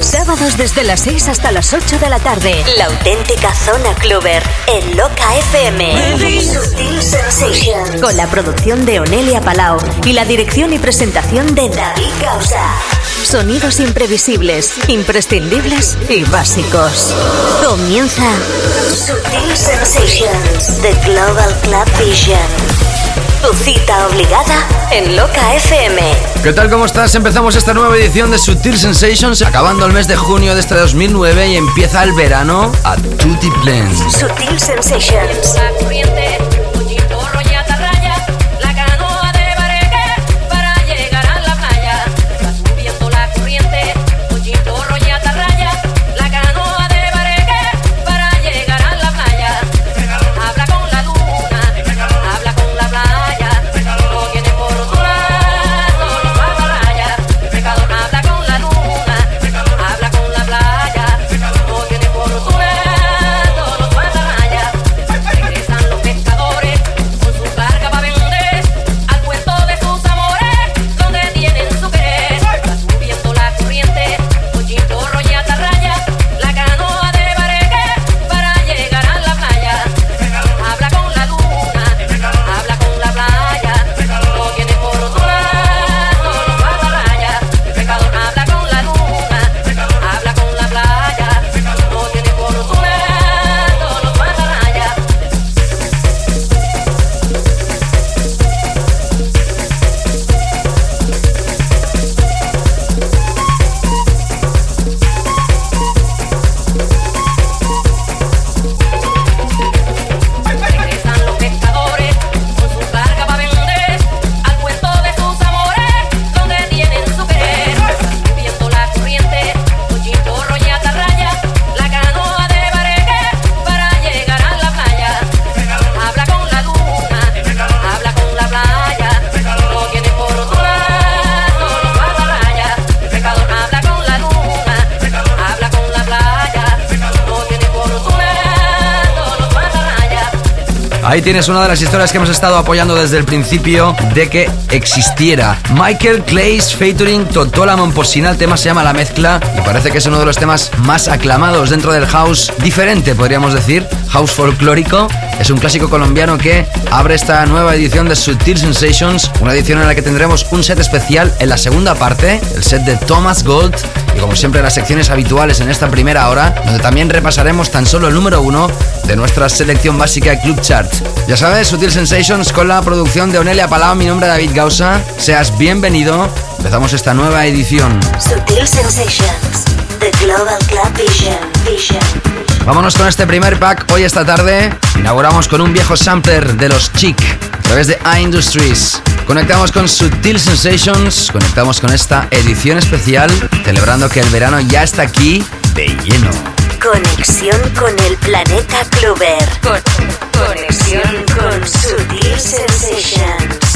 Sábados desde las 6 hasta las 8 de la tarde. La auténtica zona cluber en Loca FM. Sutil Sensations. Con la producción de Onelia Palau y la dirección y presentación de David Causa. Sonidos imprevisibles, imprescindibles y básicos. Comienza Sutil Sensations, The Global Club Vision. Tu cita obligada en Loca FM. ¿Qué tal? ¿Cómo estás? Empezamos esta nueva edición de Sutil Sensations, acabando el mes de junio de este 2009 y empieza el verano a Tutti Blend. Sutil Sensations. Tienes una de las historias que hemos estado apoyando desde el principio de que existiera. Michael Clay's featuring Totola Momposina. El tema se llama La Mezcla y parece que es uno de los temas más aclamados dentro del house diferente, podríamos decir. House folclórico. Es un clásico colombiano que abre esta nueva edición de Sutil Sensations, una edición en la que tendremos un set especial en la segunda parte, el set de Thomas Gold y como siempre las secciones habituales en esta primera hora, donde también repasaremos tan solo el número uno de nuestra selección básica Club Chart. Ya sabes, Sutil Sensations con la producción de Onelia Palau, mi nombre es David Gausa. Seas bienvenido. Empezamos esta nueva edición. Sutil Sensations, The Global Club Vision. Vision. Vámonos con este primer pack hoy esta tarde. Inauguramos con un viejo sampler de los Chic a través de iIndustries. Conectamos con Sutil Sensations, conectamos con esta edición especial, celebrando que el verano ya está aquí de lleno. Conexión con el planeta Clover. conexión con Sutil Sensations.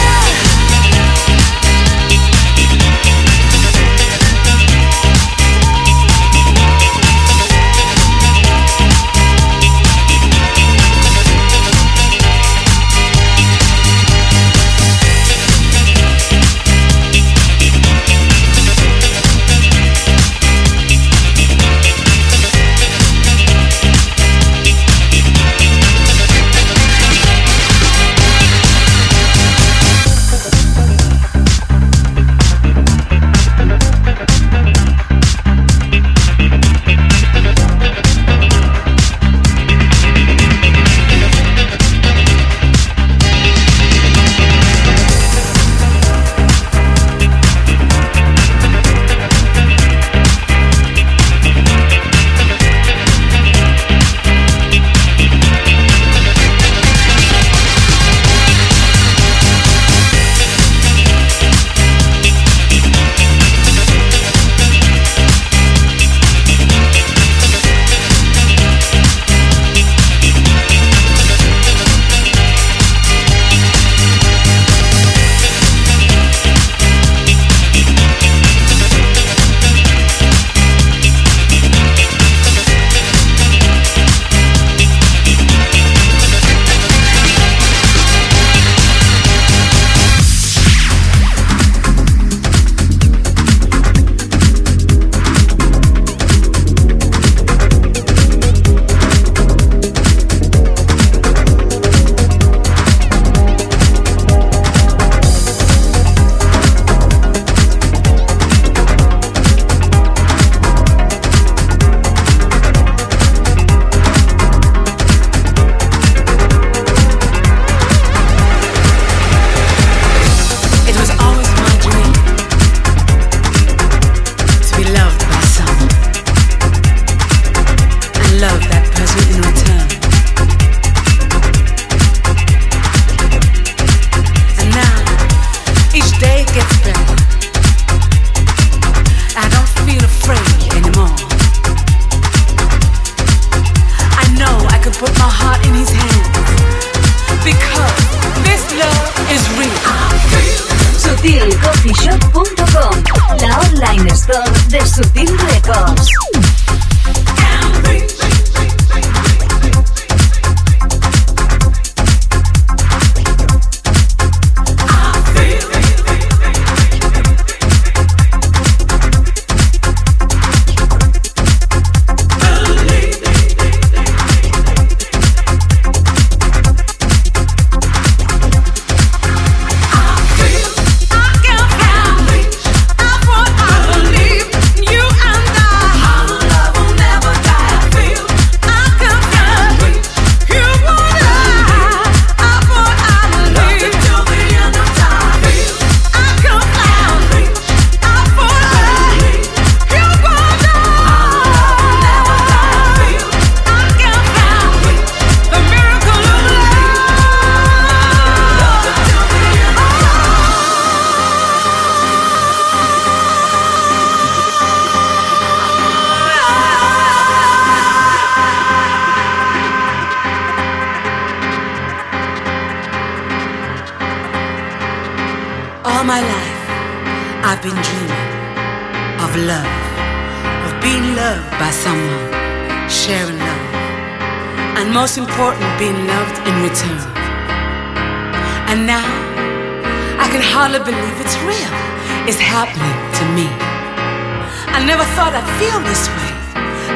I never thought I'd feel this way.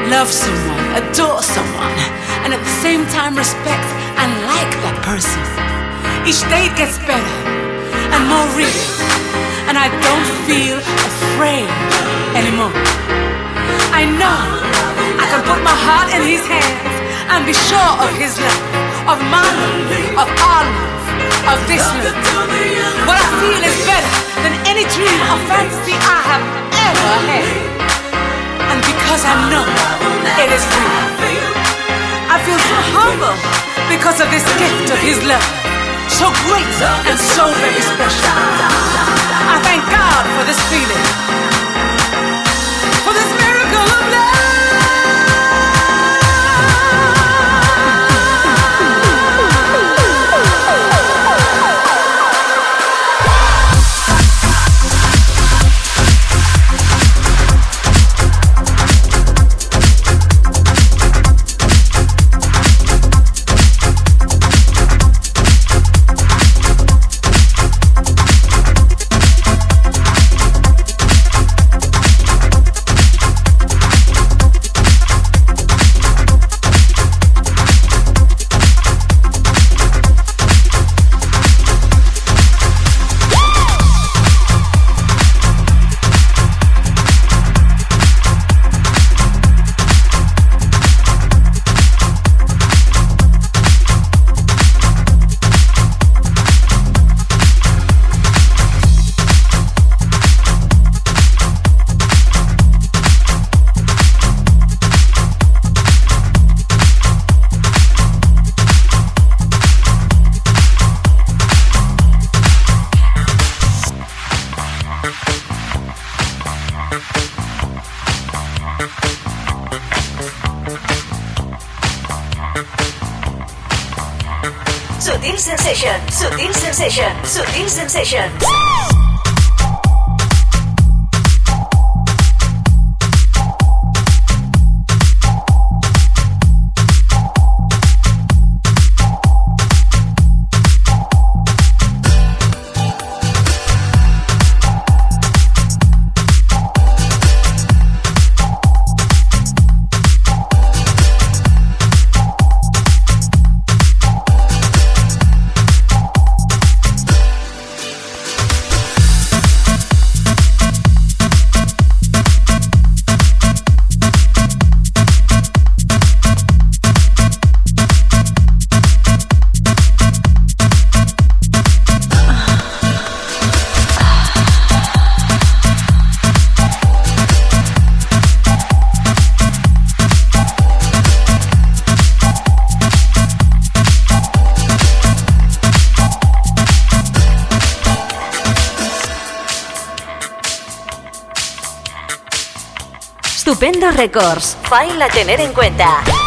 Love someone, adore someone, and at the same time respect and like that person. Each day it gets better and more real, and I don't feel afraid anymore. I know I can put my heart in his hands and be sure of his love, of my love, of our love, of this love. What I feel is better than any dream or fantasy I have. And because I know it is real, I feel so humble because of this gift of His love. So great and so very special. I thank God for this feeling. Sutil Estupendo Records. File a tener en cuenta.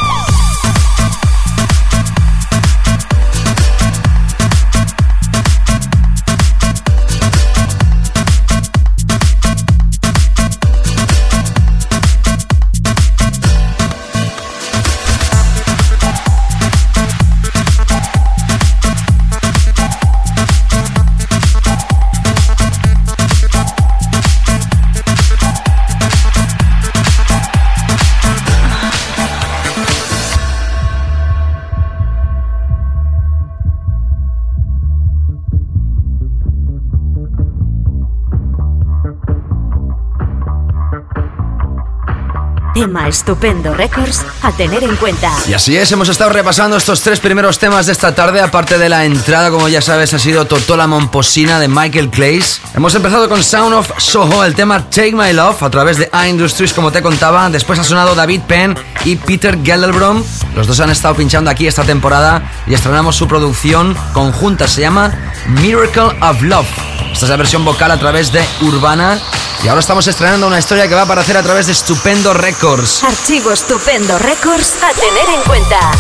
Tema estupendo Records a tener en cuenta. Y así es, hemos estado repasando estos tres primeros temas de esta tarde. Aparte de la entrada, como ya sabes, ha sido Totola Momposina de Michael Clays. Hemos empezado con Sound of Soho, el tema Take My Love a través de A Industries, como te contaba. Después ha sonado David Penn y Peter Gellerbrom. Los dos han estado pinchando aquí esta temporada y estrenamos su producción conjunta. Se llama Miracle of Love. Esta es la versión vocal a través de Urbana y ahora estamos estrenando una historia que va a aparecer a través de Estupendo Records. Archivo Estupendo Records a tener en cuenta.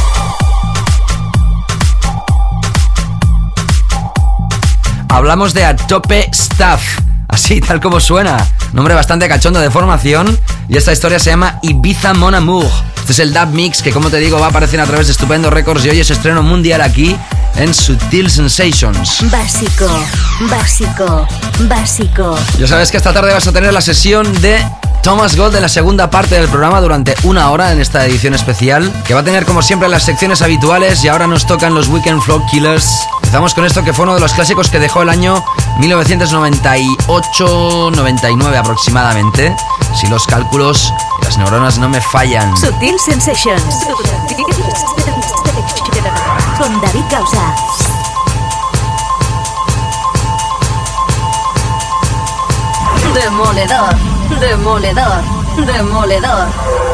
Hablamos de Atope Staff, así tal como suena. Nombre bastante cachondo de formación. Y esta historia se llama Ibiza Mon Amour. Este es el dub mix que, como te digo, va a aparecer a través de Estupendo Records y hoy es estreno mundial aquí en Sutil Sensations. Básico, básico, básico. Ya sabes que esta tarde vas a tener la sesión de Thomas Gold en la segunda parte del programa durante una hora en esta edición especial, que va a tener como siempre las secciones habituales y ahora nos tocan los Weekend Flow Killers. Empezamos con esto que fue uno de los clásicos que dejó el año 1998-99 aproximadamente, si los cálculos y las neuronas no me fallan. Sutil Sensations. Con David Causa. Demoledor, demoledor, demoledor.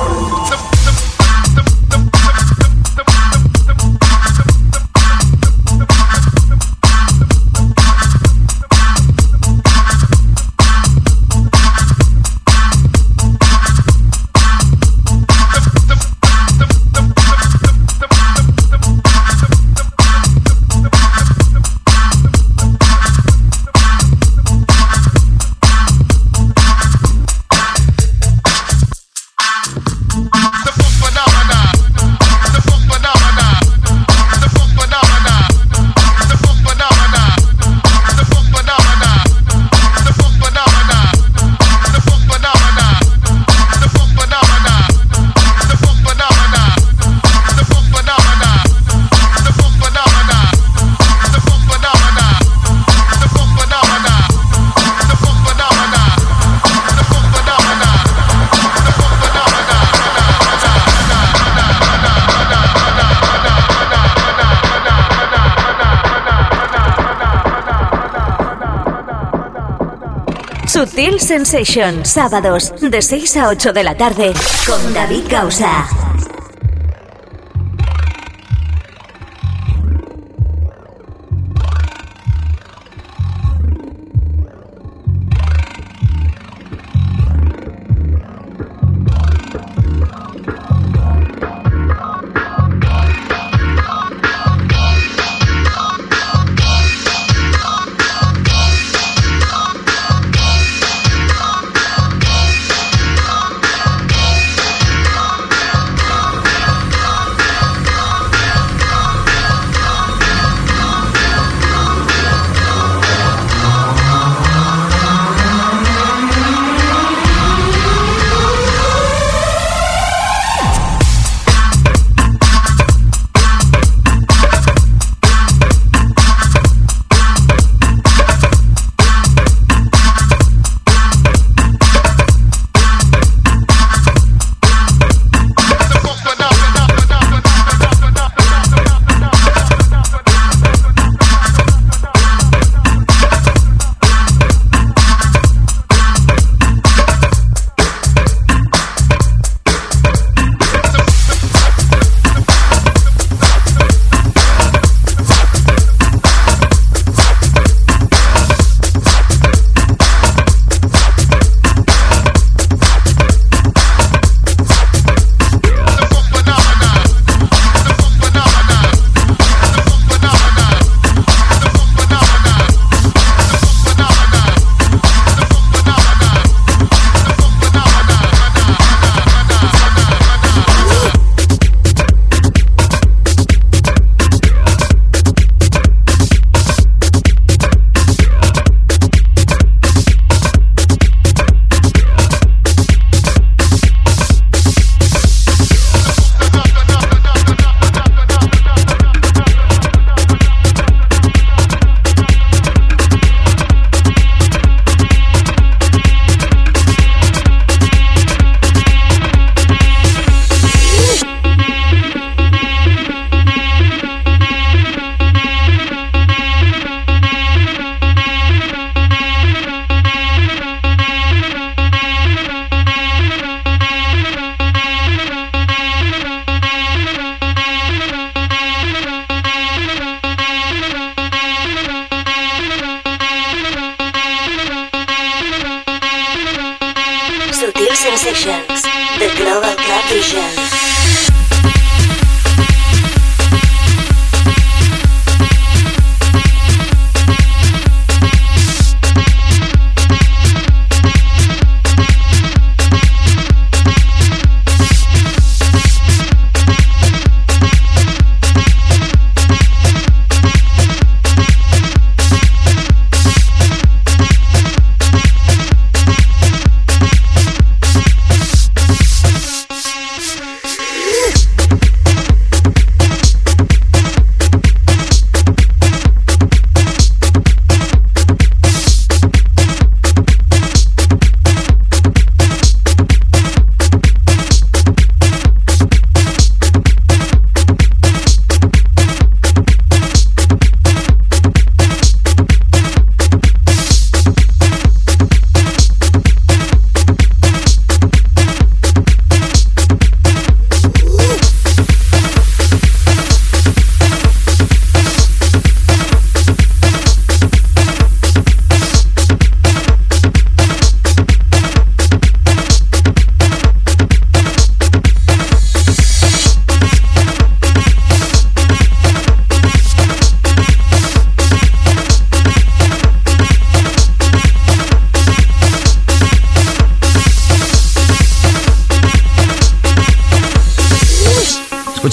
Sutil Sensation, sábados de 6 a 8 de la tarde con David Causa.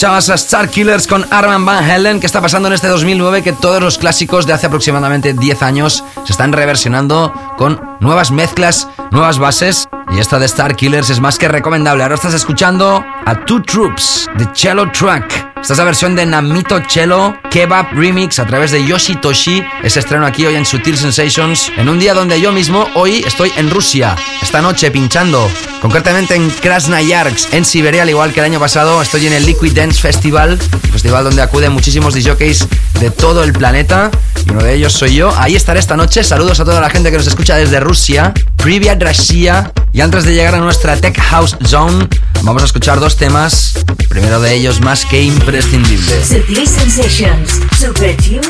A Star Killers con Arman Van Helen. ¿Qué está pasando en este 2009? Que todos los clásicos de hace aproximadamente 10 años se están reversionando con nuevas mezclas, nuevas bases. Y esta de Star Killers es más que recomendable. Ahora estás escuchando a Two Troops de Cello Track. Esta es la versión de Namito Cello Kebab Remix a través de Yoshi Toshi. Es estreno aquí hoy en Sutil Sensations, en un día donde yo mismo hoy estoy en Rusia, esta noche pinchando, concretamente en Krasnoyarsk, en Siberia, al igual que el año pasado, estoy en el Liquid Dance Festival, festival donde acuden muchísimos DJs de todo el planeta, y uno de ellos soy yo. Ahí estaré esta noche. Saludos a toda la gente que nos escucha desde Rusia. Privyat Russia. Y antes de llegar a nuestra Tech House Zone, vamos a escuchar dos temas. Primero de ellos más que imprescindible. Sensations, Super Tune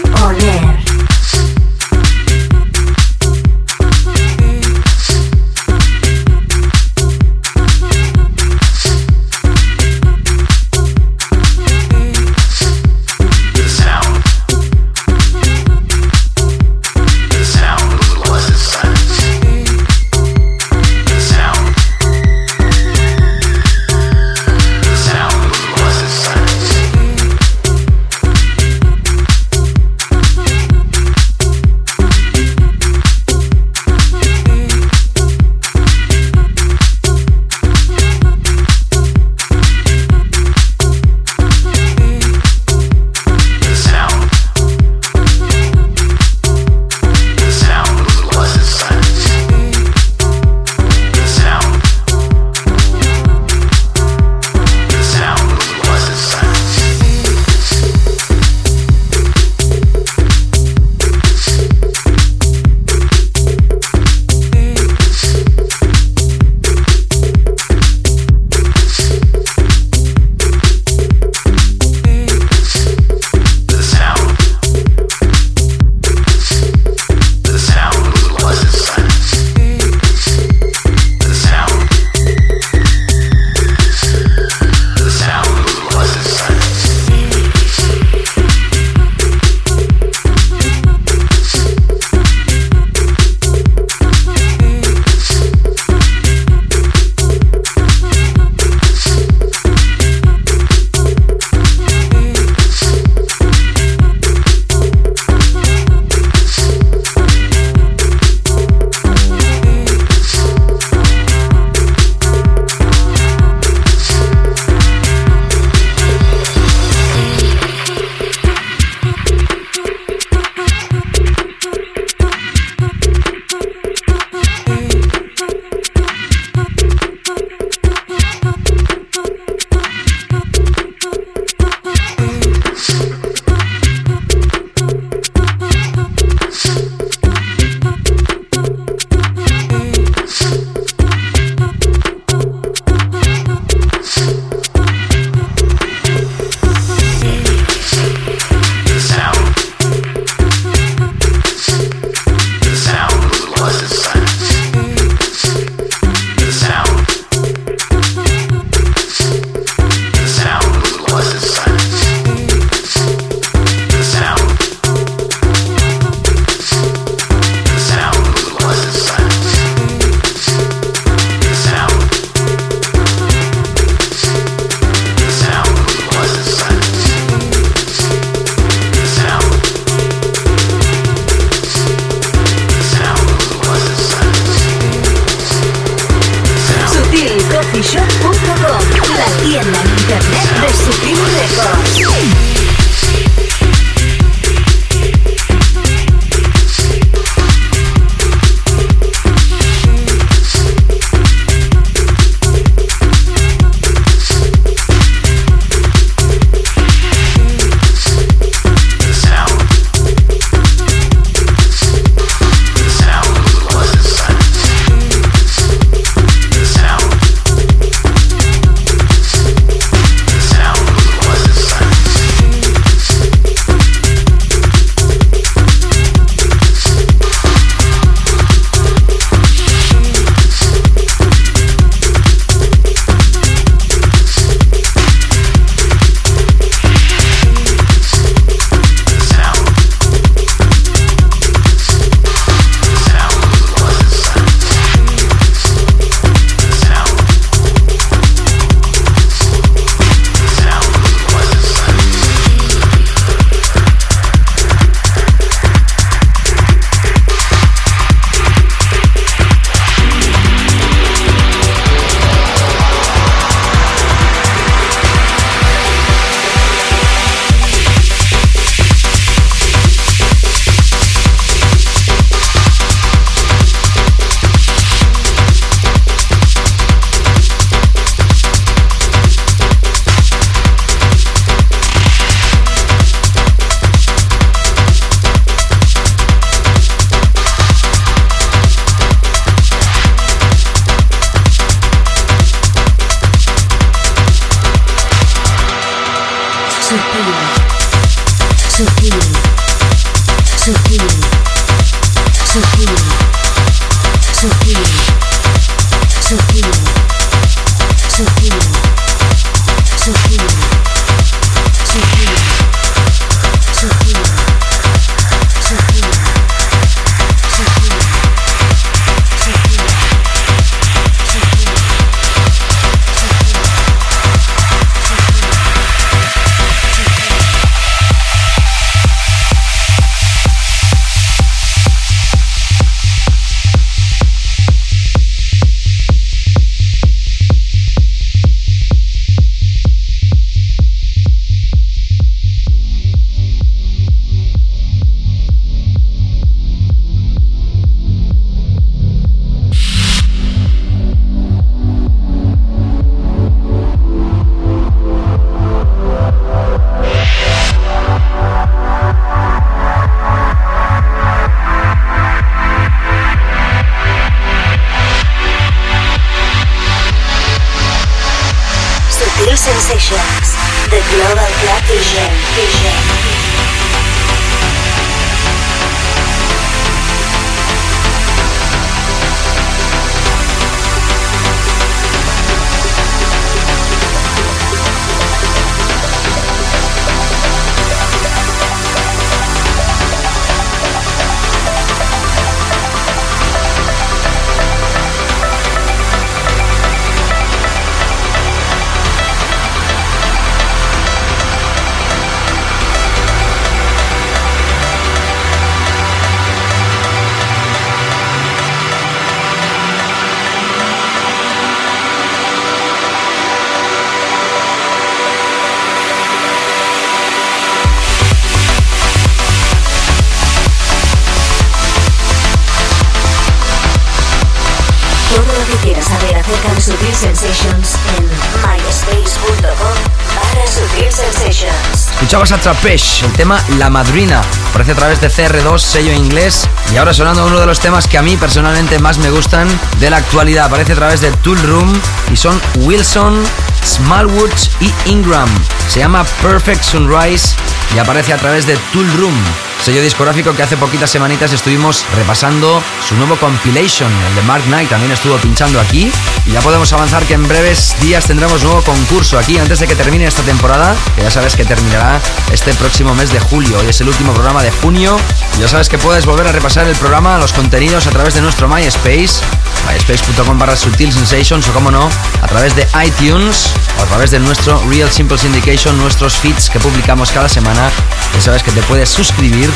Trapesh, el tema La Madrina. Aparece a través de CR2, sello inglés. Y ahora sonando uno de los temas que a mí personalmente más me gustan de la actualidad. Aparece a través de Tool Room y son Wilson, Smallwoods y Ingram. Se llama Perfect Sunrise y aparece a través de Tool Room sello discográfico que hace poquitas semanitas estuvimos repasando su nuevo compilation, el de Mark Knight también estuvo pinchando aquí. Y ya podemos avanzar que en breves días tendremos nuevo concurso aquí antes de que termine esta temporada, que ya sabes que terminará este próximo mes de julio, hoy es el último programa de junio, ya sabes que puedes volver a repasar el programa, los contenidos a través de nuestro MySpace, myspace.com barra Sutil Sensations o como no, a través de iTunes o a través de nuestro Real Simple Syndication, nuestros feeds que publicamos cada semana, ya sabes que te puedes suscribir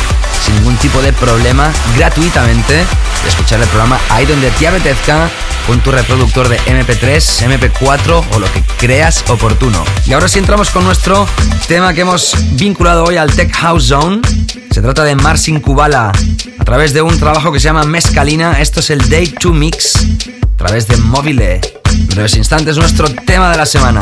sin ningún tipo de problema gratuitamente y escuchar el programa ahí donde te apetezca con tu reproductor de MP3, MP4 o lo que creas oportuno. Y ahora sí entramos con nuestro tema que hemos vinculado hoy al Tech House Zone. Se trata de Marcin Kubala a través de un trabajo que se llama Mescalina. Esto es el Day 2 Mix a través de Mobile. En breves instantes nuestro tema de la semana.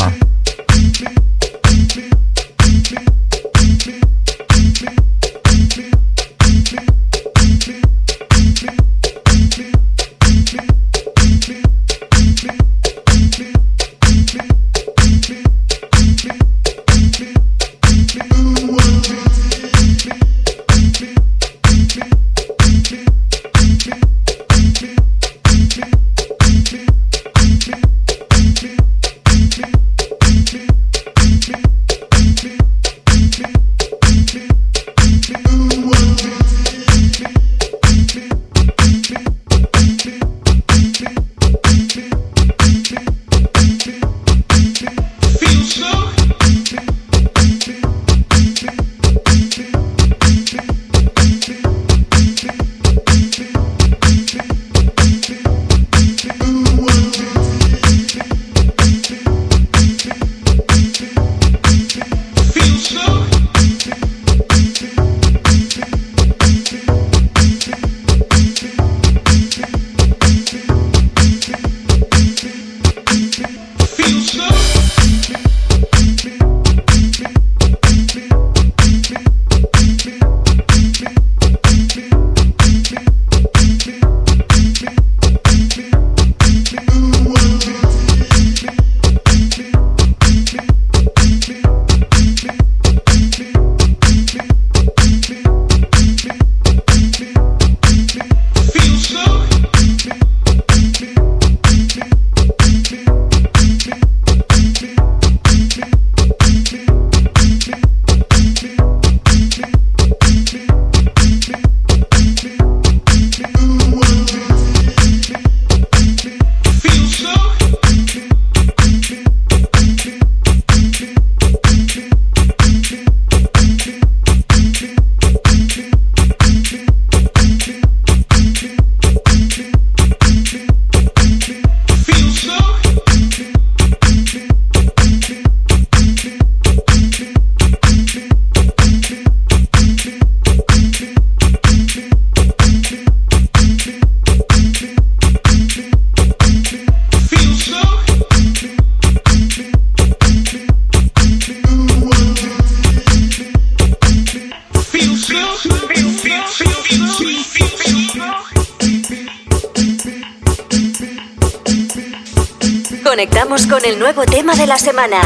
Semana.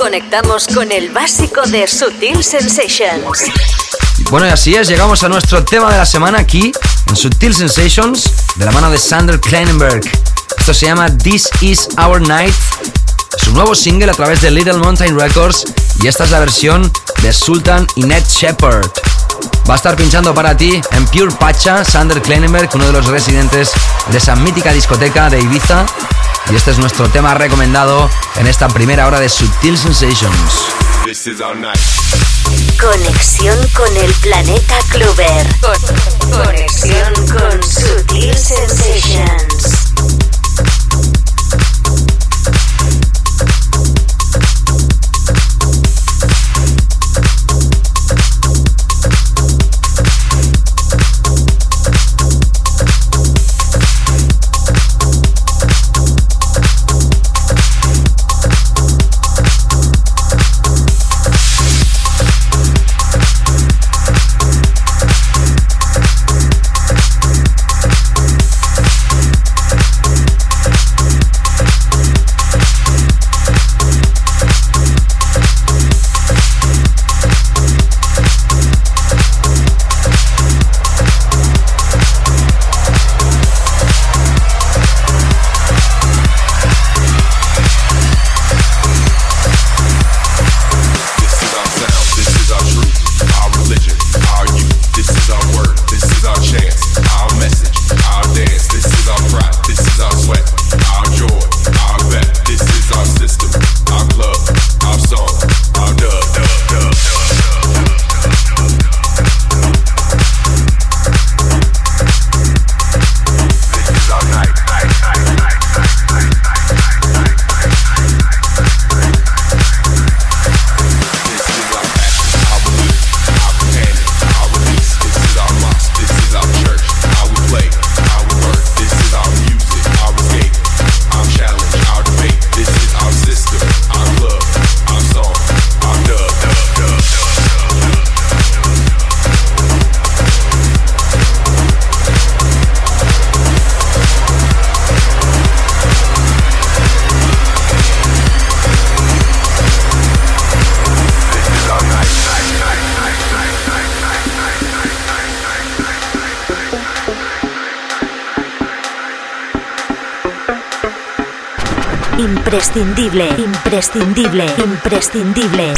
Conectamos con el básico de Sutil Sensations. Bueno, y así es, llegamos a nuestro tema de la semana aquí en Sutil Sensations de la mano de Sander Kleinenberg. Esto se llama This Is Our Night. Es un nuevo single a través de Little Mountain Records y esta es la versión de Sultan y Ned Shepard. Va a estar pinchando para ti en Pure Pacha Sander Kleinenberg, uno de los residentes de esa mítica discoteca de Ibiza. Y este es nuestro tema recomendado en esta primera hora de Sutil Sensations. Conexión con el planeta Clover. conexión con Sutil Sensations. Imprescindible, imprescindible, imprescindible.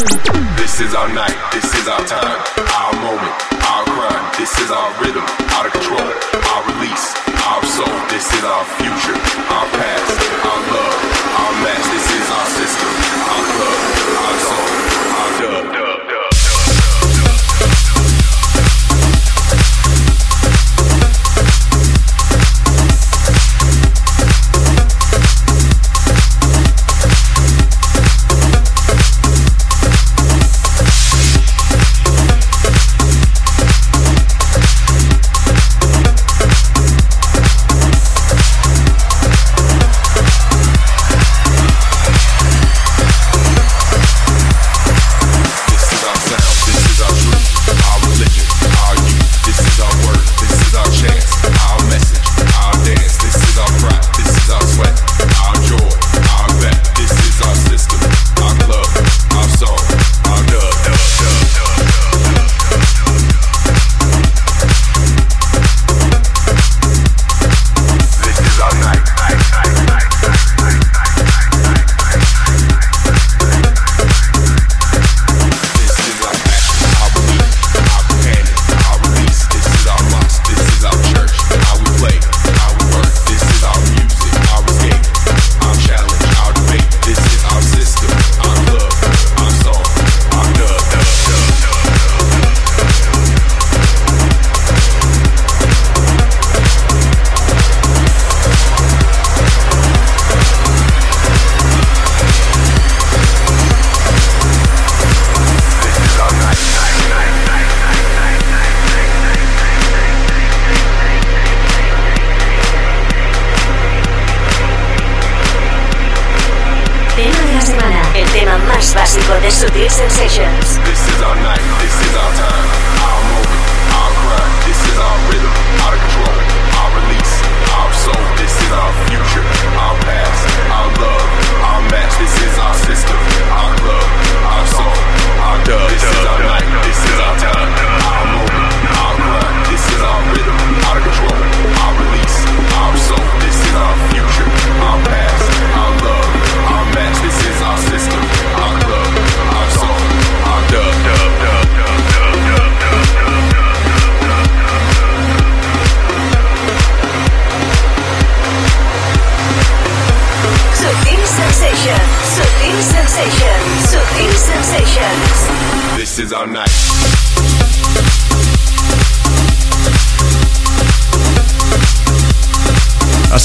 This is our night, this is our time, our moment, our crime. This is our rhythm, out of control, our release, our soul. This is our future, our past, our love, our match. This is our system, our club, our soul, our dub.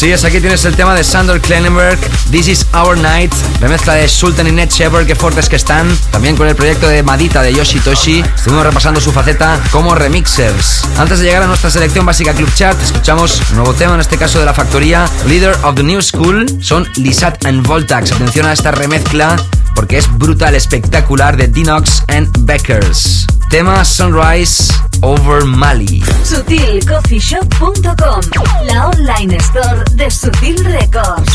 Aquí tienes el tema de Sander Klenenberg, This is Our Night, remezcla de Sultan y Ned Shepard, qué fuertes que están. También con el proyecto de Madita de Yoshi Toshi, estuvimos repasando su faceta como remixers. Antes de llegar a nuestra selección básica Club Chart, escuchamos un nuevo tema, en este caso de la factoría Leader of the New School, son Lisat and Voltax. Atención a esta remezcla porque es brutal, espectacular de Dinox and Beckers. Tema Sunrise Over Mali. SutilCoffeeShop.com, la online store de Sutil Records.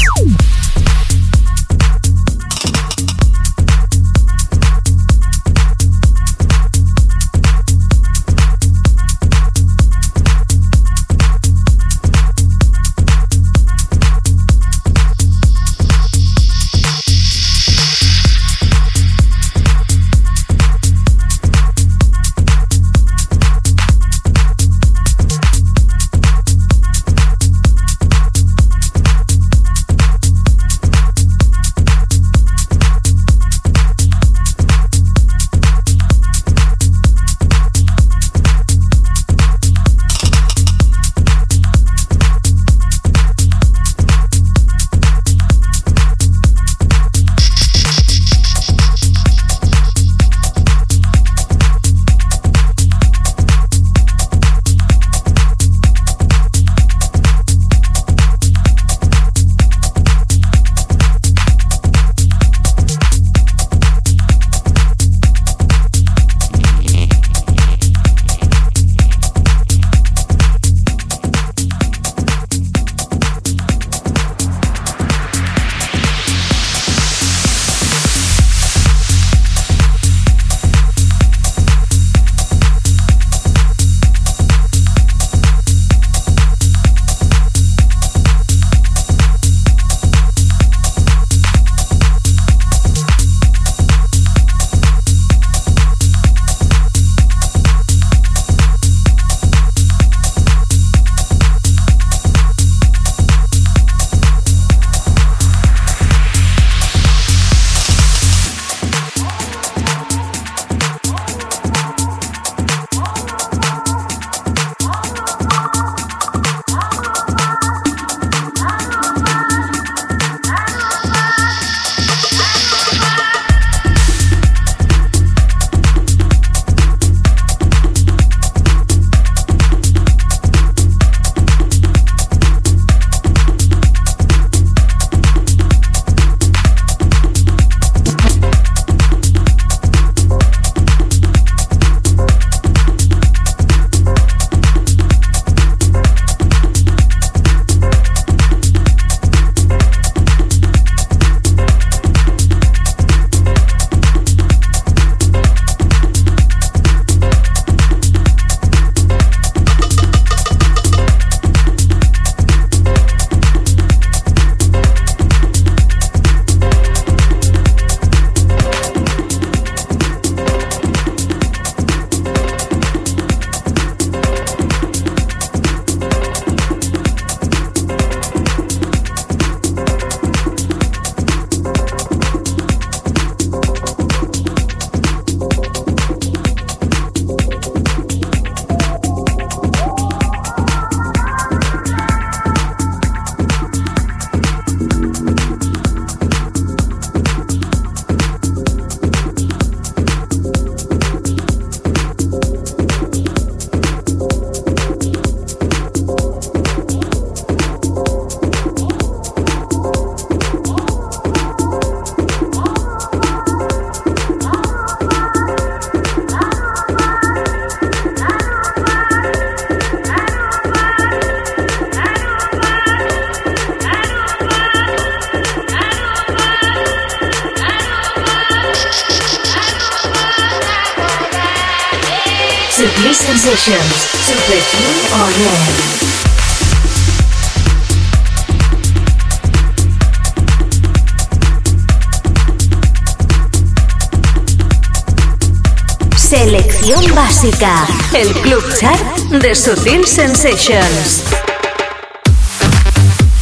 Selección básica. El Club Chart de Sutil Sensations.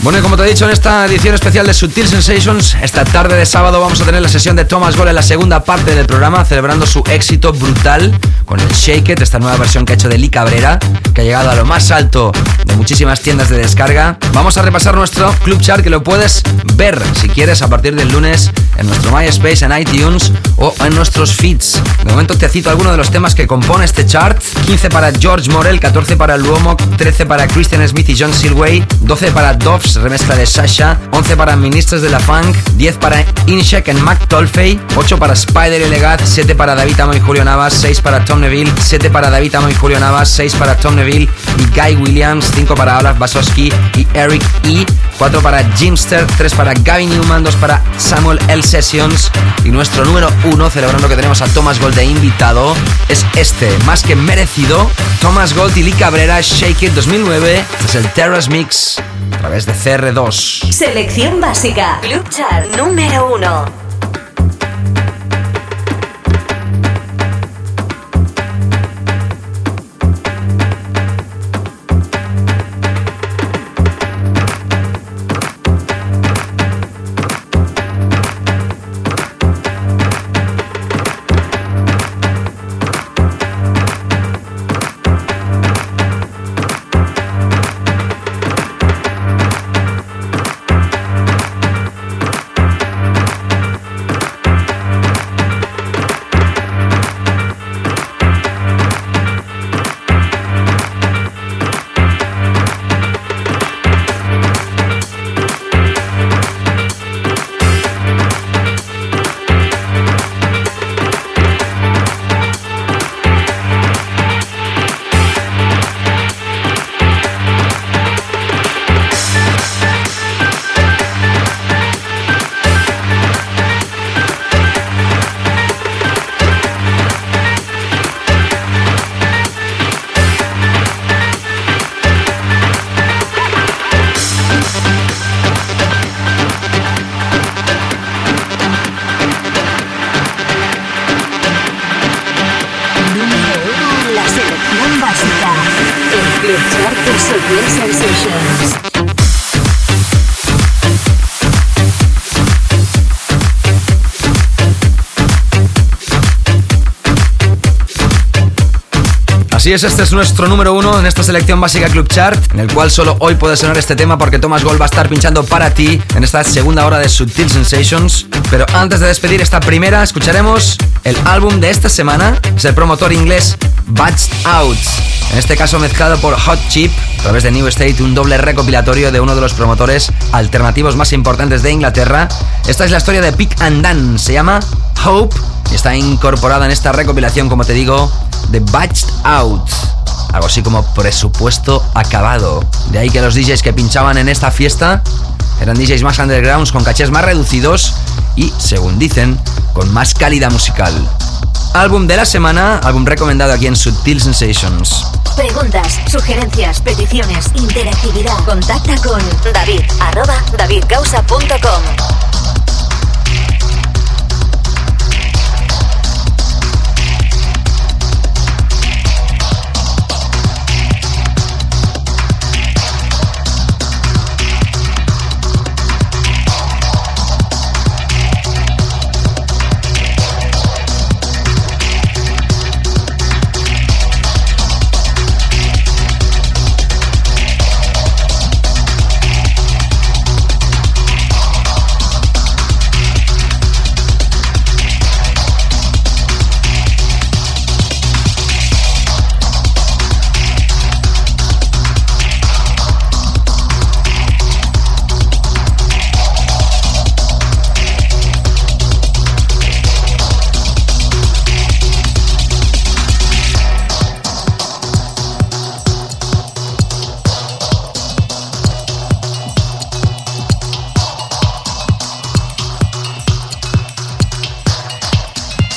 Bueno, y como te he dicho en esta edición especial de Sutil Sensations, esta tarde de sábado vamos a tener la sesión de Thomas Gold en la segunda parte del programa, celebrando su éxito brutal con el Shake It, esta nueva versión que ha hecho de Lee Cabrera, que ha llegado a lo más alto muchísimas tiendas de descarga. Vamos a repasar nuestro club chart que lo puedes ver si quieres a partir del lunes en nuestro MySpace, en iTunes o en nuestros feeds. De momento te cito algunos de los temas que compone este chart. 15 para George Morel, 14 para Luomok, 13 para Christian Smith y John Silway, 12 para Doves remezcla de Sasha, 11 para Ministros de la Funk, 10 para Inshek en Mac Tolfey, 8 para Spider y Legat, 7 para David Amo y Julio Navas, 6 para Tom Neville, 7 para David Amo y Julio Navas, 6 para Tom Neville y Guy Williams, 5 para Olaf Basoski y Eric E. 4 para Jimster, 3 para Gavin Newman, 2 para Samuel L. Sessions. Y nuestro número 1, celebrando que tenemos a Thomas Gold de invitado, es este, más que merecido. Thomas Gold y Lee Cabrera, Shake It 2009. Este es el Terrace Mix a través de CR2. Selección básica, Club Chart número 1. Así es, este es nuestro número uno en esta selección básica Club Chart, en el cual solo hoy puede sonar este tema porque Thomas Gold va a estar pinchando para ti en esta segunda hora de Subtil Sensations. Pero antes de despedir esta primera, escucharemos el álbum de esta semana. Es el promotor inglés Batched Out. En este caso mezclado por Hot Chip a través de New State, un doble recopilatorio de uno de los promotores alternativos más importantes de Inglaterra. Esta es la historia de Pick and Dan, se llama Hope y está incorporada en esta recopilación, como te digo, de Batched Out. Algo así como presupuesto acabado. De ahí que los DJs que pinchaban en esta fiesta eran DJs más undergrounds con cachés más reducidos y, según dicen, con más calidad musical. Álbum de la semana, álbum recomendado aquí en Subtil Sensations. Preguntas, sugerencias, peticiones, interactividad. Contacta con David,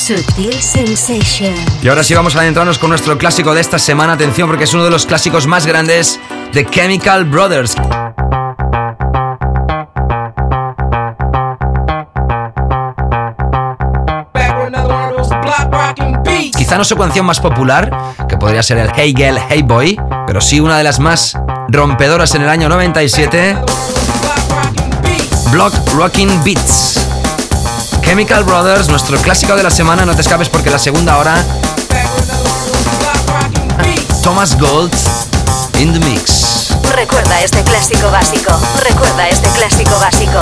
Sutil Sensation. Y ahora sí vamos a adentrarnos con nuestro clásico de esta semana. Atención porque es uno de los clásicos más grandes de Chemical Brothers. Quizá no su canción más popular, que podría ser el Hey Girl, Hey Boy, pero sí una de las más rompedoras en el año 97. Block Rocking Beats. Chemical Brothers, nuestro clásico de la semana, no te escapes porque la segunda hora. Thomas Gold in the mix. Recuerda este clásico básico. Recuerda este clásico básico.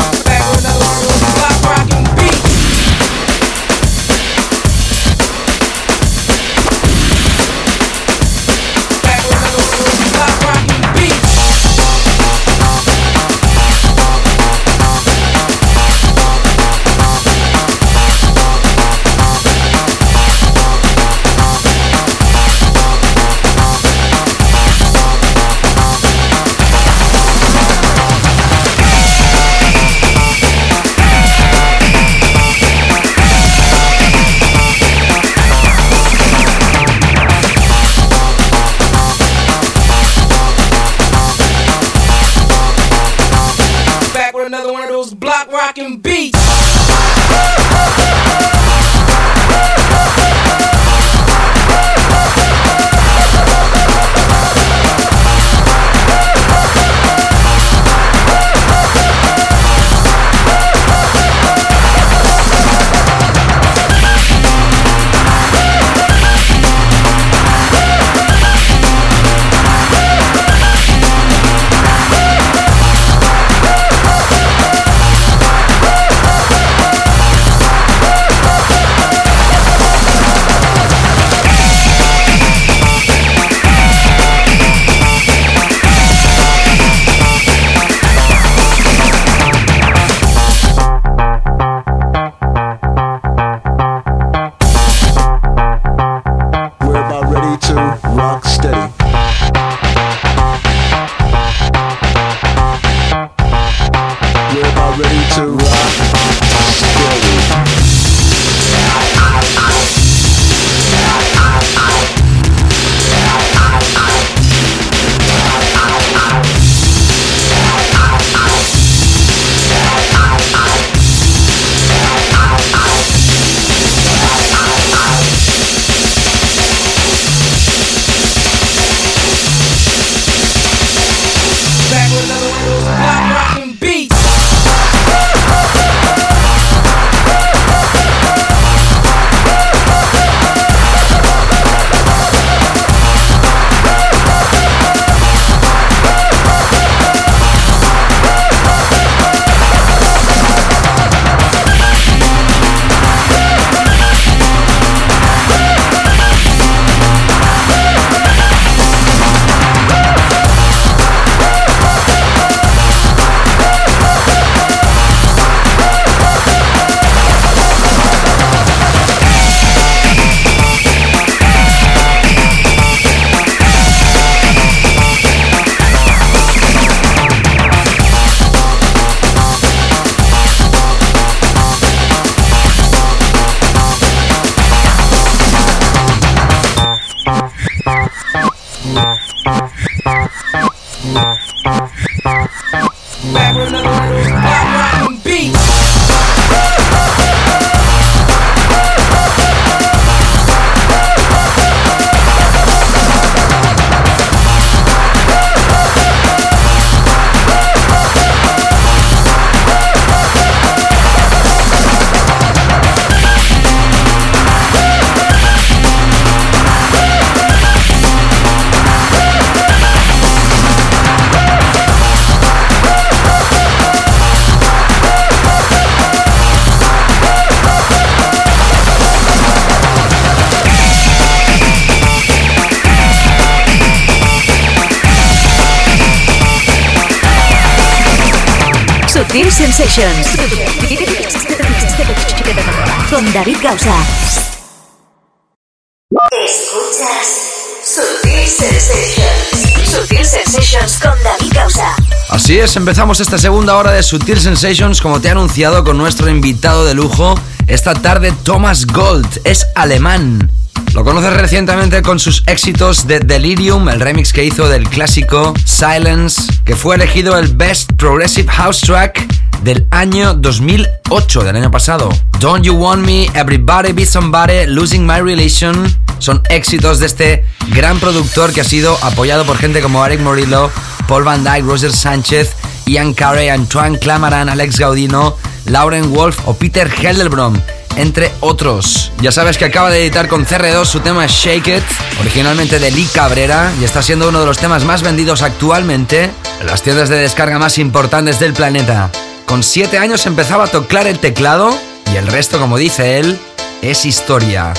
Así es, empezamos esta segunda hora de Sutil Sensations como te he anunciado con nuestro invitado de lujo. Esta tarde Thomas Gold es alemán. Lo conoces recientemente con sus éxitos de Delirium, el remix que hizo del clásico Silence, que fue elegido el Best Progressive House Track del año 2008, del año pasado. Don't You Want Me, Everybody Be Somebody, Losing My Relation son éxitos de este gran productor que ha sido apoyado por gente como Eric Morillo, Paul Van Dyke, Roger Sánchez Ian Carey, Antoine Clamaran, Alex Gaudino, Lauren Wolf o Peter Heldelbrom entre otros. Ya sabes que acaba de editar con CR2 su tema Shake It, originalmente de Lee Cabrera, y está siendo uno de los temas más vendidos actualmente en las tiendas de descarga más importantes del planeta. Con 7 años empezaba a tocar el teclado y el resto, como dice él, es historia.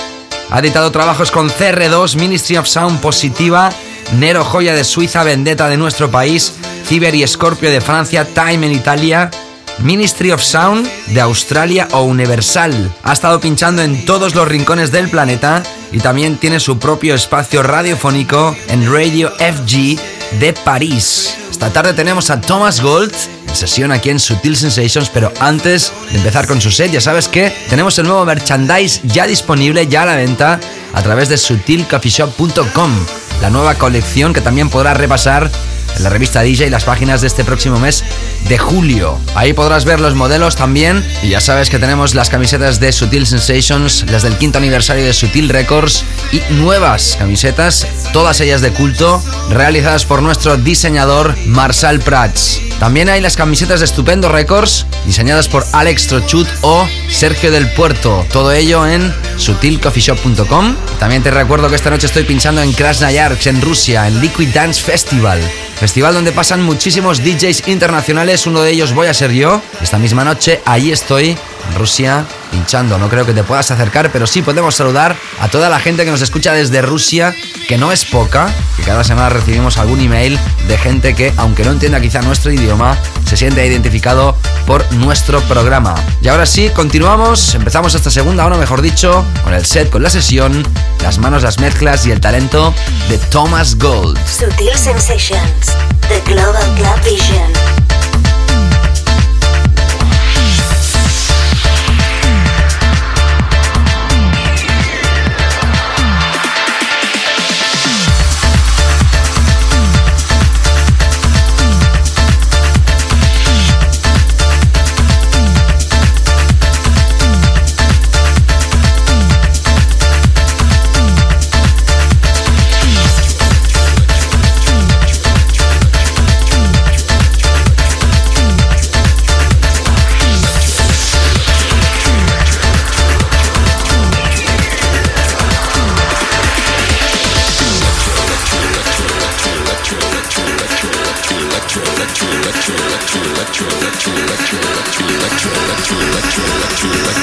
Ha editado trabajos con CR2, Ministry of Sound Positiva, Nero Joya de Suiza, Vendetta de nuestro país, Ciber y Scorpio de Francia, Time en Italia, Ministry of Sound de Australia o Universal. Ha estado pinchando en todos los rincones del planeta y también tiene su propio espacio radiofónico en Radio FG de París. Esta tarde tenemos a Thomas Gold en sesión aquí en Sutil Sensations, pero antes de empezar con su set, ya sabes que tenemos el nuevo merchandise ya disponible, ya a la venta, a través de sutilcoffeeshop.com, la nueva colección que también podrás repasar la revista DJ y las páginas de este próximo mes de julio. Ahí podrás ver los modelos también. Y ya sabes que tenemos las camisetas de Sutil Sensations, las del quinto aniversario de Sutil Records y nuevas camisetas, todas ellas de culto, realizadas por nuestro diseñador Marcel Prats. También hay las camisetas de Estupendo Records, diseñadas por Alex Trochut o Sergio del Puerto. Todo ello en sutilcoffeeshop.com. También te recuerdo que esta noche estoy pinchando en Krasnoyarsk, en Rusia, en Liquid Dance Festival. Festival donde pasan muchísimos DJs internacionales, uno de ellos voy a ser yo. Esta misma noche ahí estoy, Rusia, pinchando. No creo que te puedas acercar, pero sí podemos saludar a toda la gente que nos escucha desde Rusia, que no es poca, que cada semana recibimos algún email de gente que, aunque no entienda quizá nuestro idioma, se siente identificado por nuestro programa. Y ahora sí, continuamos, empezamos esta segunda hora, mejor dicho, con el set, con la sesión, las manos, las mezclas y el talento de Thomas Gold. Sutil Sensations, The Global Club Vision. electro electro electro electro electro electro electro electro electro electro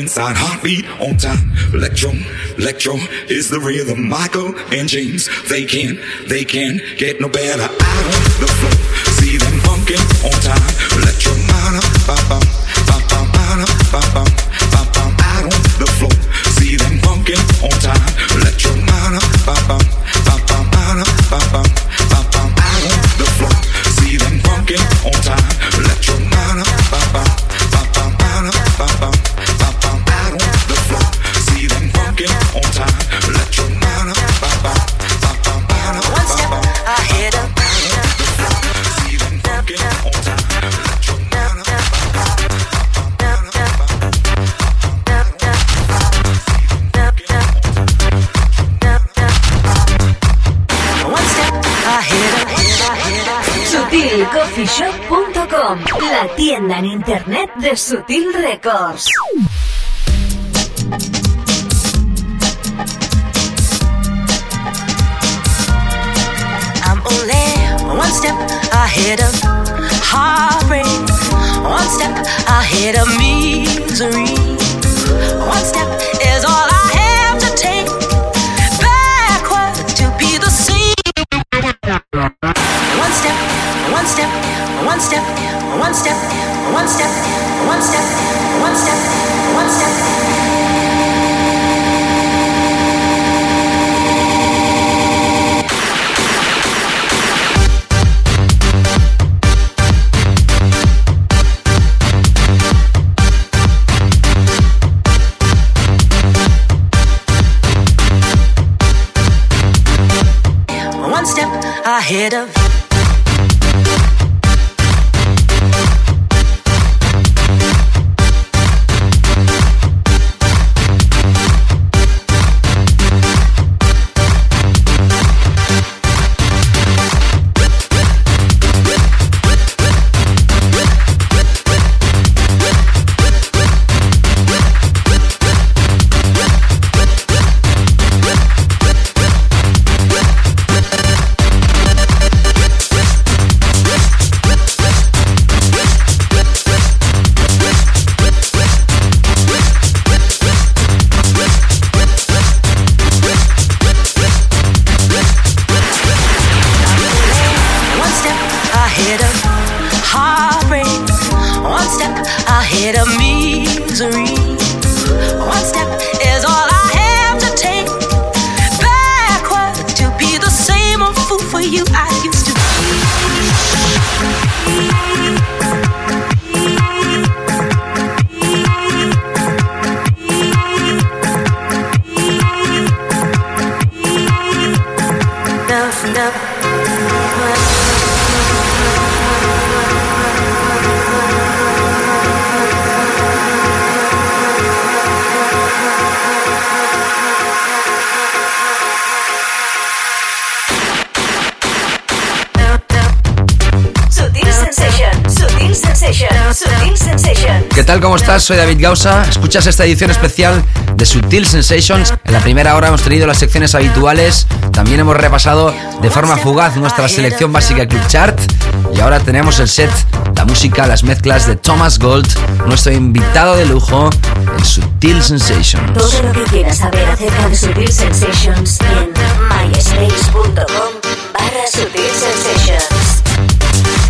inside heartbeat on time. Electro, electro is the rhythm. Michael and James, they can, they can get no better. Sutil Records. estás? Soy David Gausa. Escuchas esta edición especial de Subtil Sensations. En la primera hora hemos tenido las secciones habituales. También hemos repasado de forma fugaz nuestra selección básica Club Chart. Y ahora tenemos el set, la música, las mezclas de Thomas Gold, nuestro invitado de lujo en Subtil Sensations. Todo lo que quieras saber acerca de Subtil Sensations en myspace.com barra Subtil Sensations.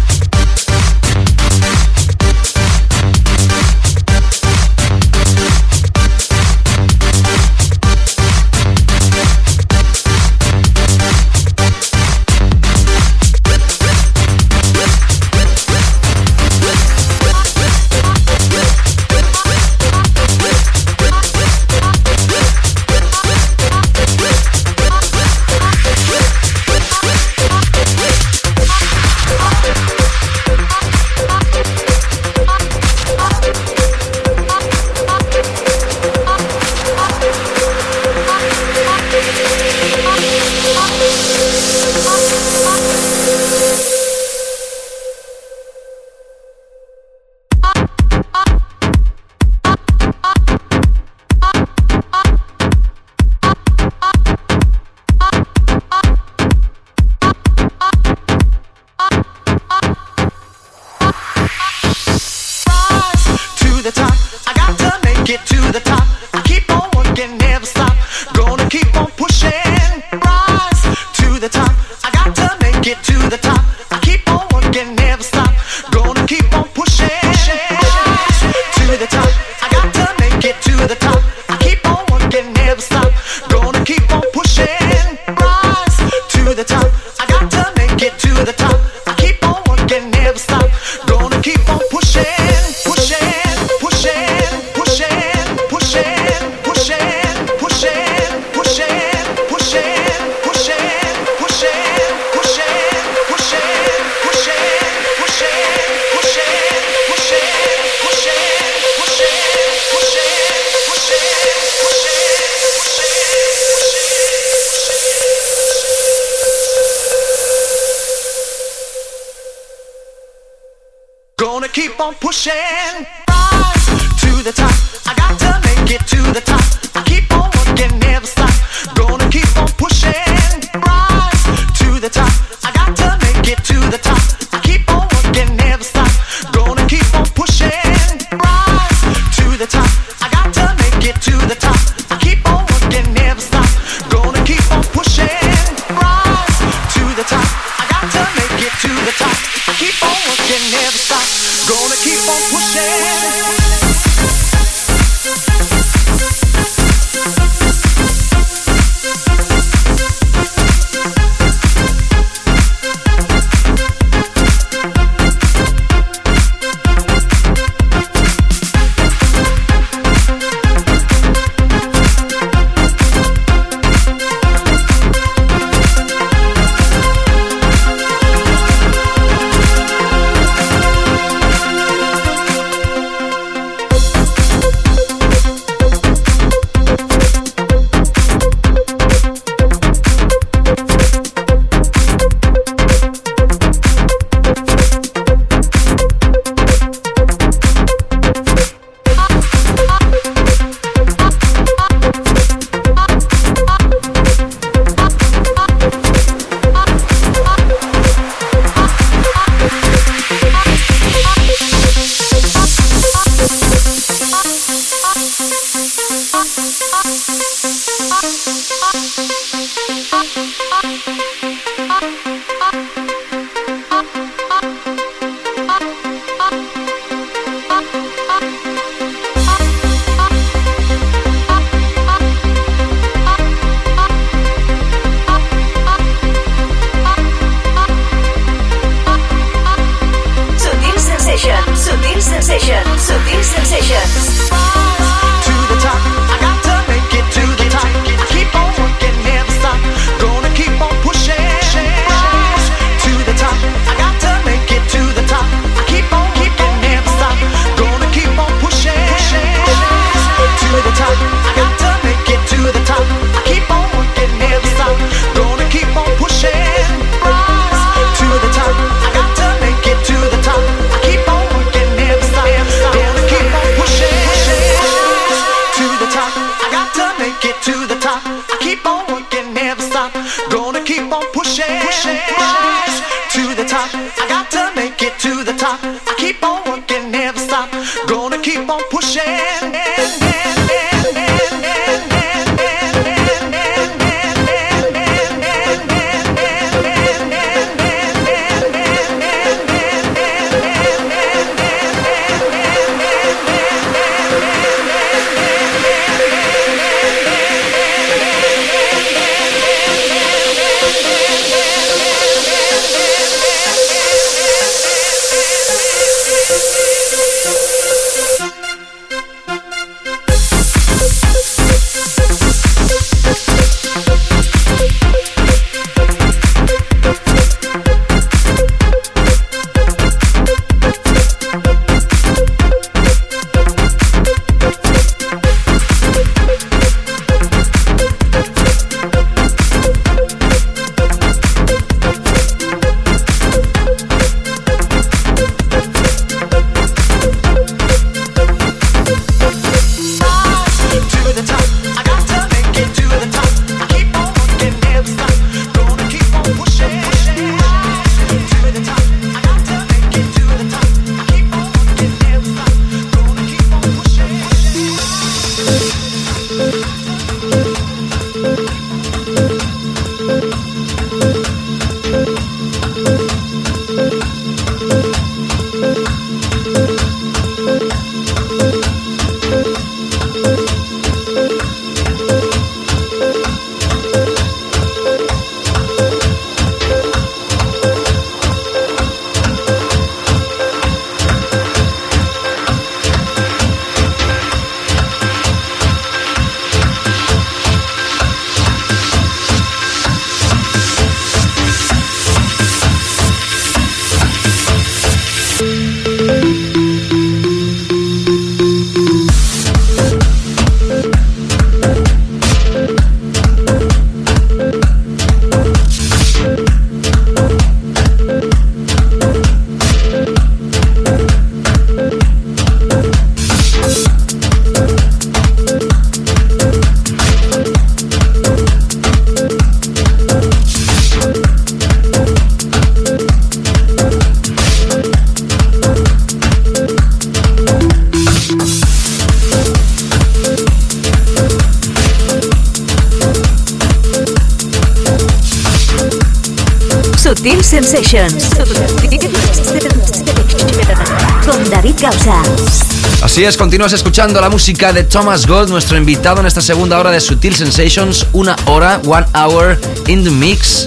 Así es, continúas escuchando la música de Thomas Gold, nuestro invitado en esta segunda hora de Sutil Sensations, una hora, one hour in the mix.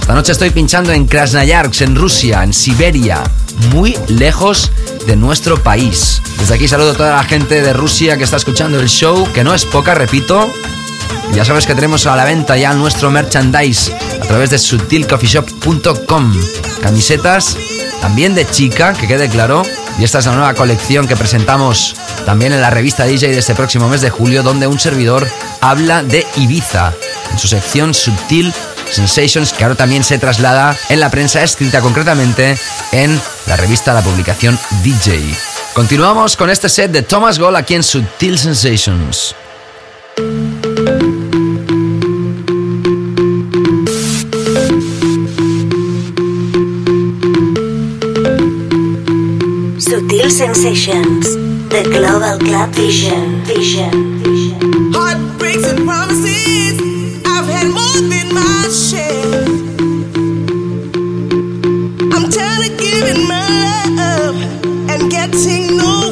Esta noche estoy pinchando en Krasnoyarsk, en Rusia, en Siberia, muy lejos de nuestro país. Desde aquí saludo a toda la gente de Rusia que está escuchando el show, que no es poca, repito. Ya sabes que tenemos a la venta ya nuestro merchandise a través de sutilcoffeeshop.com. Camisetas, también de chica, que quede claro. Y esta es la nueva colección que presentamos también en la revista DJ de este próximo mes de julio, donde un servidor habla de Ibiza en su sección Sutil Sensations, que ahora también se traslada en la prensa escrita concretamente en la revista La Publicación DJ. Continuamos con este set de Thomas Gold aquí en Sutil Sensations. Sutil Sensations. The Global Club Vision. Vision. Vision. Heartbreaks and promises, I've had more than my share. I'm tired of giving my love and getting nowhere,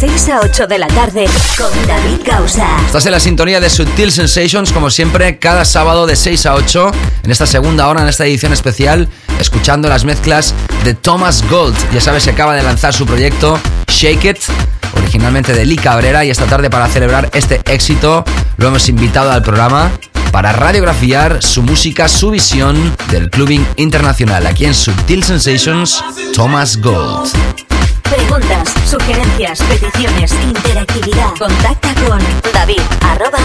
6 a 8 de la tarde con David Gausa. Estás en la sintonía de Sutil Sensations, como siempre, cada sábado de 6 a 8, en esta segunda hora, en esta edición especial, escuchando las mezclas de Thomas Gold. Ya sabes que acaba de lanzar su proyecto Shake It, originalmente de Lee Cabrera, y esta tarde para celebrar este éxito lo hemos invitado al programa para radiografiar su música, su visión del clubbing internacional. Aquí en Subtil Sensations, Thomas Gold. Sugerencias, peticiones, interactividad. Contacta con david arroba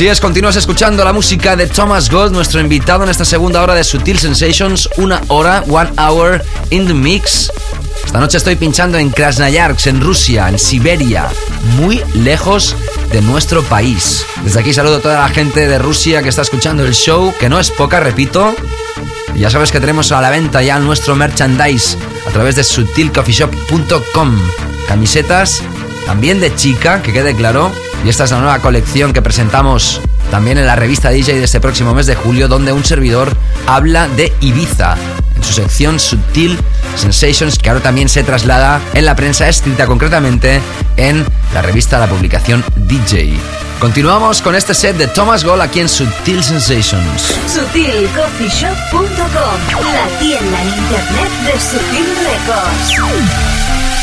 Así es, continúas escuchando la música de Thomas Gold, nuestro invitado en esta segunda hora de Sutil Sensations, una hora, one hour in the mix. Esta noche estoy pinchando en Krasnoyarsk, en Rusia, en Siberia, muy lejos de nuestro país. Desde aquí saludo a toda la gente de Rusia que está escuchando el show, que no es poca, repito. Ya sabes que tenemos a la venta ya nuestro merchandise a través de sutilcoffeeshop.com. Camisetas, también de chica, que quede claro. Y esta es la nueva colección que presentamos también en la revista DJ de este próximo mes de julio, donde un servidor habla de Ibiza en su sección Sutil Sensations, que ahora también se traslada en la prensa escrita concretamente en la revista La Publicación DJ. Continuamos con este set de Thomas Gold aquí en Sutil Sensations. SutilCoffeeShop.com, la tienda en internet de Sutil Records.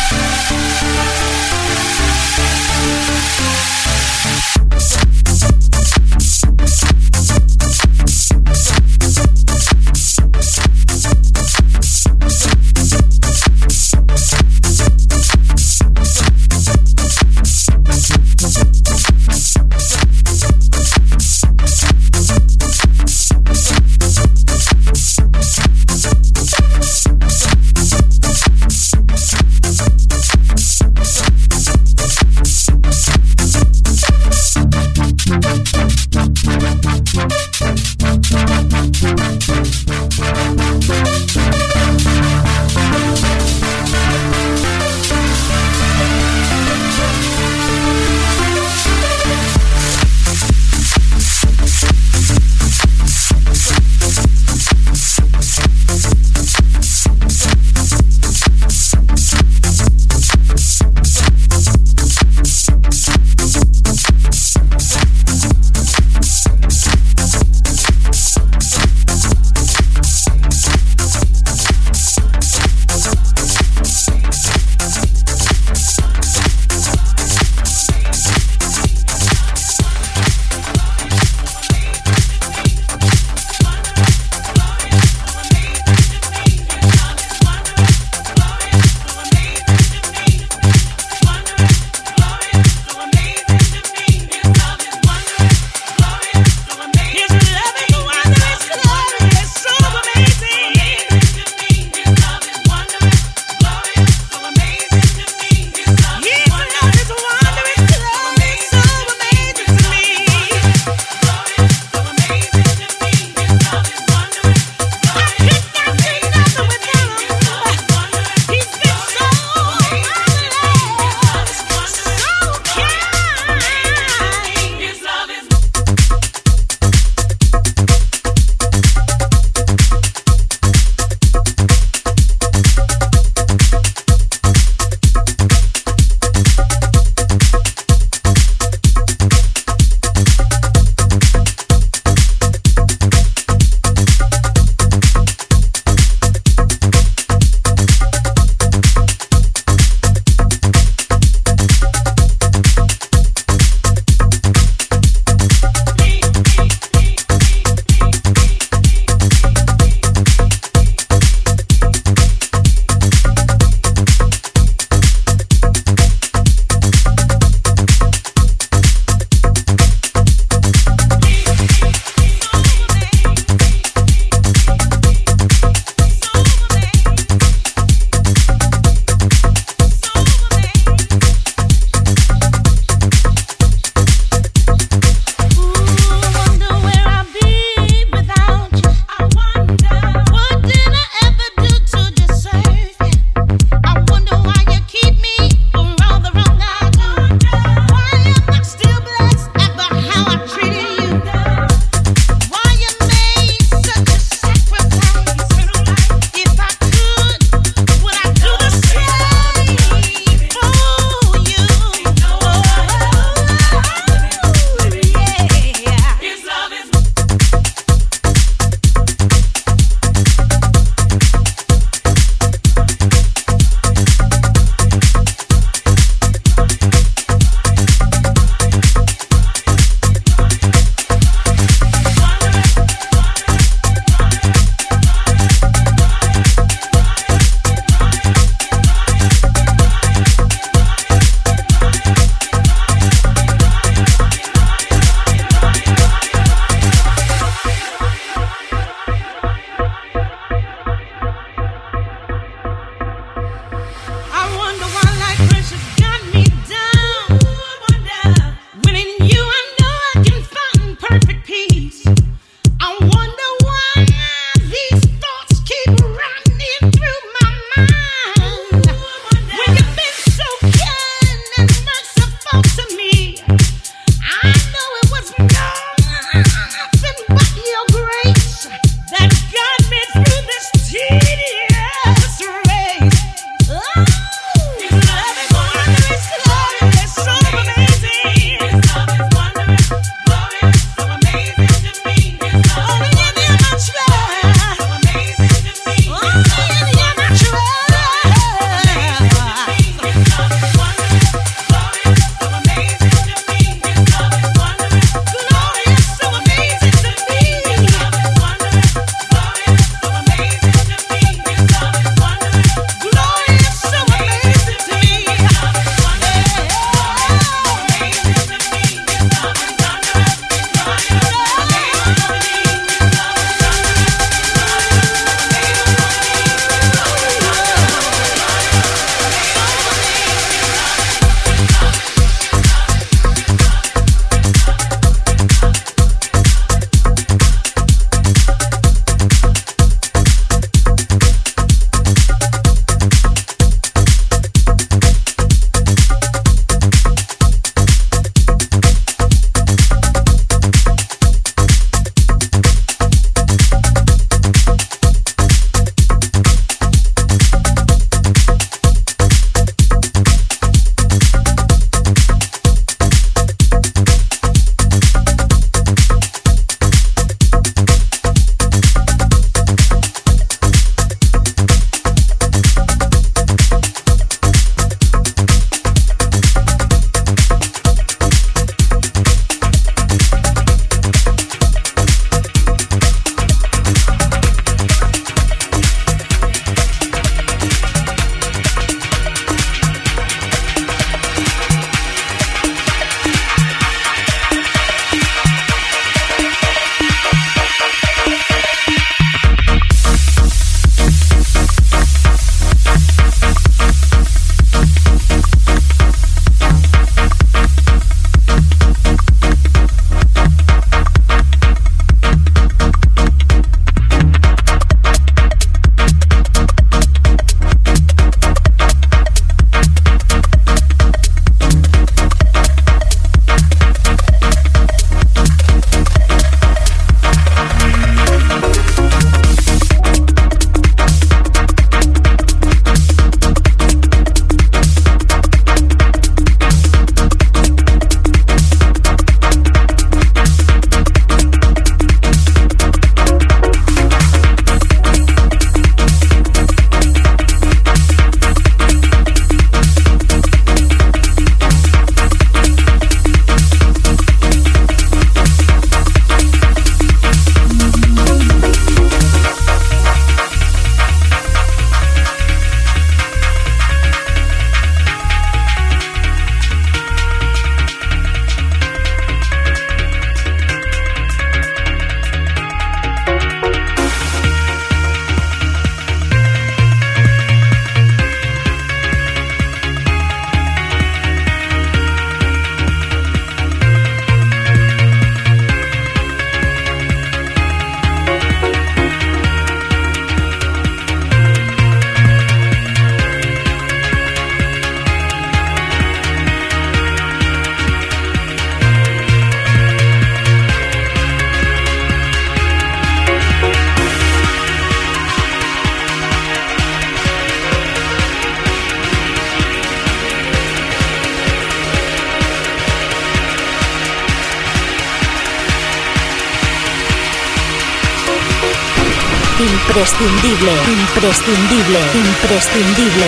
Imprescindible, imprescindible, imprescindible.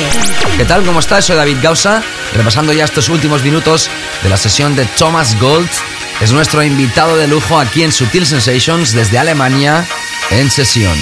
¿Qué tal? ¿Cómo estás? Soy David Gausa, repasando ya estos últimos minutos de la sesión de Thomas Gold. Es nuestro invitado de lujo aquí en Sutil Sensations desde Alemania en sesión.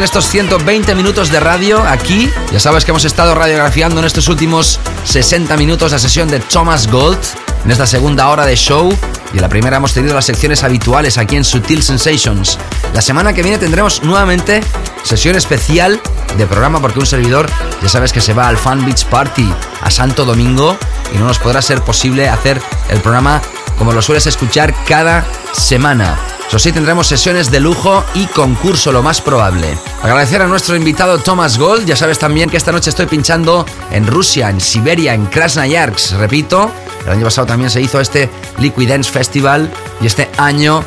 Transcurren estos 120 minutos de radio aquí. Ya sabes que hemos estado radiografiando en estos últimos 60 minutos la sesión de Thomas Gold. En esta segunda hora de show y en la primera hemos tenido las secciones habituales aquí en Sutil Sensations. La semana que viene tendremos nuevamente sesión especial de programa porque un servidor ya sabes que se va al Fan Beach Party a Santo Domingo y no nos podrá ser posible hacer el programa como lo sueles escuchar cada semana. Eso sí, tendremos sesiones de lujo y concurso, lo más probable. Agradecer a nuestro invitado Thomas Gold. Ya sabes también que esta noche estoy pinchando en Rusia, en Siberia, en Krasnoyarsk. Repito, el año pasado también se hizo este Liquid Dance Festival y este año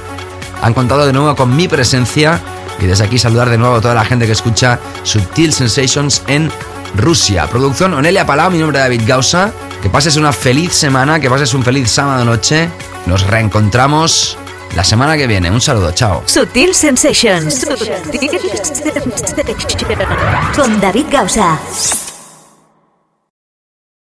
han contado de nuevo con mi presencia. Y desde aquí saludar de nuevo a toda la gente que escucha Subtil Sensations en Rusia. Producción Onelia Palau, mi nombre es David Gausa. Que pases una feliz semana, que pases un feliz sábado noche. Nos reencontramos la semana que viene. Un saludo, chao. Sutil Sensations. Con David Gausa.